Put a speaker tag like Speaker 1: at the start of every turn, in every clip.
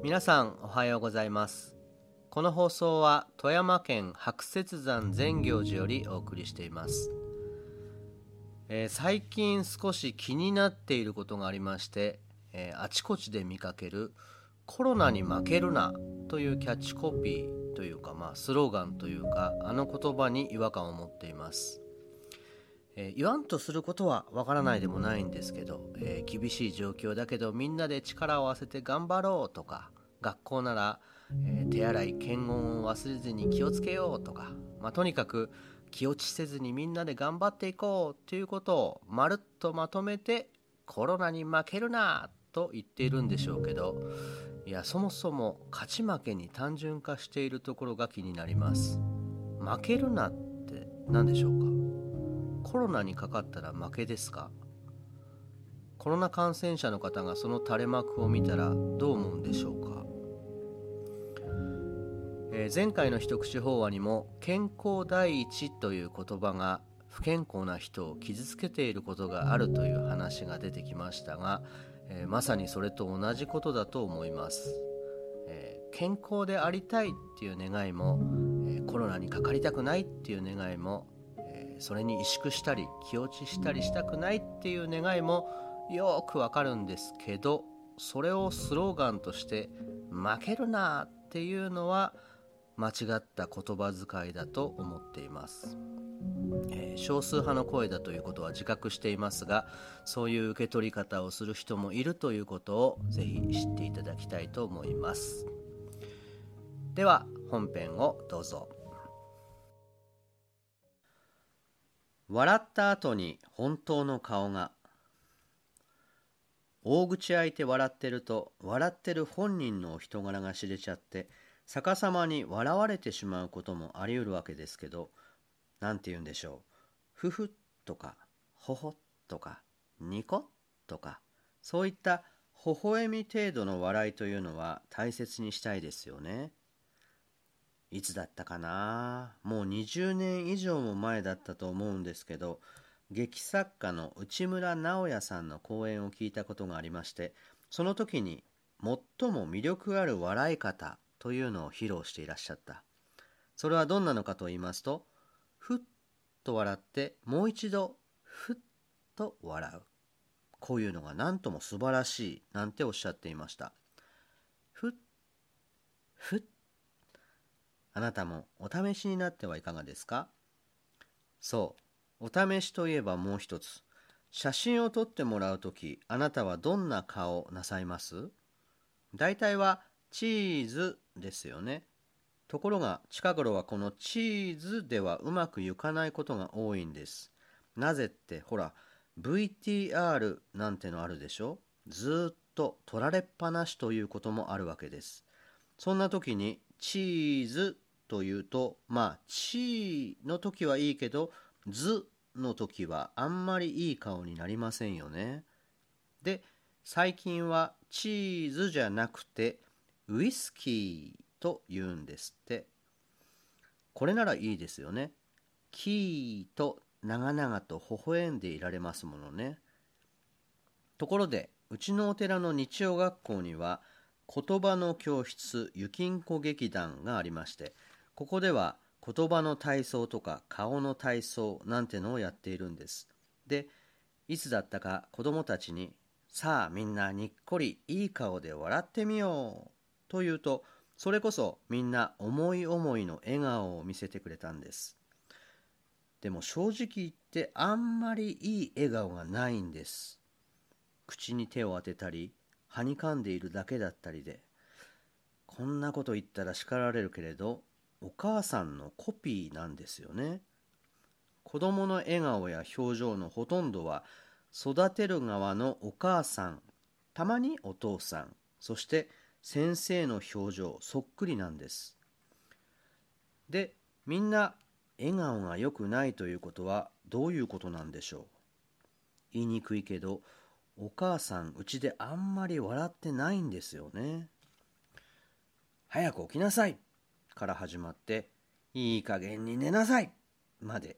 Speaker 1: 皆さんおはようございます。この放送は富山県白雪山善行寺よりお送りしています、えー、最近少し気になっていることがありまして、えー、あちこちで見かけるコロナに負けるなというキャッチコピーというかまあスローガンというかあの言葉に違和感を持っています。えー、言わんとすることはわからないでもないんですけど、えー、厳しい状況だけどみんなで力を合わせて頑張ろうとか学校なら、えー、手洗い検温を忘れずに気をつけようとか、まあ、とにかく気落ちせずにみんなで頑張っていこうということをまるっとまとめてコロナに負けるなと言っているんでしょうけどいやそもそも勝ち負けに単純化しているところが気になります。負けるなって何でしょうか？コロナにかかったら負けですか？コロナ感染者の方がその垂れ幕を見たらどう思うんでしょうか、えー、前回の一口法話にも健康第一という言葉が不健康な人を傷つけていることがあるという話が出てきましたが、えー、まさにそれと同じことだと思います、えー、健康でありたいっていう願いも、えコロナにかかりたくないっていう願いもそれに萎縮したり気落ちしたりしたくないっていう願いもよくわかるんですけどそれをスローガンとして「負けるな」っていうのは間違った言葉遣いだと思っています、えー、少数派の声だということは自覚していますがそういう受け取り方をする人もいるということをぜひ知っていただきたいと思います。では本編をどうぞ。笑った後に本当の顔が大口開いて笑ってると笑ってる本人のお人柄が知れちゃって逆さまに笑われてしまうこともあり得るわけですけど何て言うんでしょうふふとかほほとかニコとかそういった微笑み程度の笑いというのは大切にしたいですよね。いつだったかな？もう20年以上も前だったと思うんですけど劇作家の内村直哉さんの講演を聞いたことがありましてその時に最も魅力ある笑い方というのを披露していらっしゃった。それはどんなのかと言いますとふっと笑ってもう一度ふっと笑う。こういうのが何とも素晴らしいなんておっしゃっていました。ふっふっあなたもお試しになってはいかがですか？そうお試しといえばもう一つ。写真を撮ってもらうときあなたはどんな顔なさいます？大体はチーズですよね。ところが近頃はこのチーズではうまくいかないことが多いんです。なぜってほら VTR なんてのあるでしょ？ずっと撮られっぱなしということもあるわけです。そんな時にチーズというとまあ「ち」の時はいいけど「ず」の時はあんまりいい顔になりませんよね。で最近はチーズじゃなくてウイスキーと言うんですって。これならいいですよね。キーと長々と微笑んでいられますものね。ところでうちのお寺の日曜学校には言葉の教室ゆきんこ劇団がありましてここでは言葉の体操とか顔の体操なんてのをやっているんです。で、いつだったか子供たちに、さあみんなにっこりいい顔で笑ってみようと言うと、それこそみんな思い思いの笑顔を見せてくれたんです。でも正直言ってあんまりいい笑顔がないんです。口に手を当てたり、はにかんでいるだけだったりで。こんなこと言ったら叱られるけれど、お母さんのコピーなんですよね。子供の笑顔や表情のほとんどは育てる側のお母さん、たまにお父さん、そして先生の表情そっくりなんです。で、みんな笑顔が良くないということはどういうことなんでしょう？言いにくいけど、お母さんうちであんまり笑ってないんですよね。早く起きなさいから始まって、いい加減に寝なさいまで、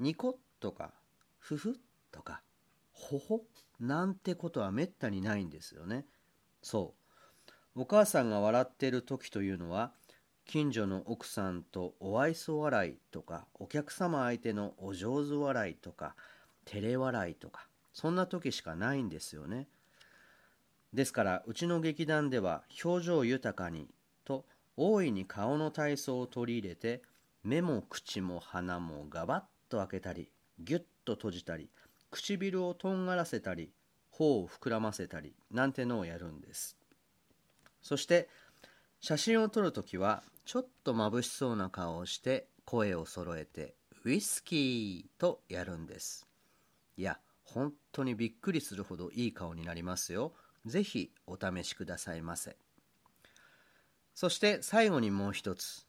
Speaker 1: ニコとか、ふふとか、ほほなんてことはめったにないんですよね。そう。お母さんが笑ってる時というのは近所の奥さんとお愛想笑いとかお客様相手のお上手笑いとか照れ笑いとかそんな時しかないんですよねですからうちの劇団では表情豊かに大いに顔の体操を取り入れて目も口も鼻もガバッと開けたりギュッと閉じたり唇をとんがらせたり頬を膨らませたりなんてのをやるんです。そして写真を撮るときはちょっと眩しそうな顔をして声を揃えてウイスキーとやるんです。いや本当にびっくりするほどいい顔になりますよ。ぜひお試しくださいませ。そして最後にもう一つ。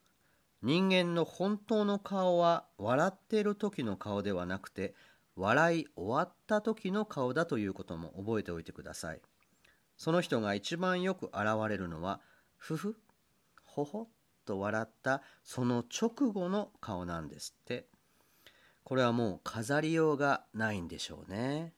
Speaker 1: 人間の本当の顔は笑っている時の顔ではなくて笑い終わった時の顔だということも覚えておいてください。その人が一番よく現れるのはふふほほと笑ったその直後の顔なんですって。これはもう飾りようがないんでしょうね。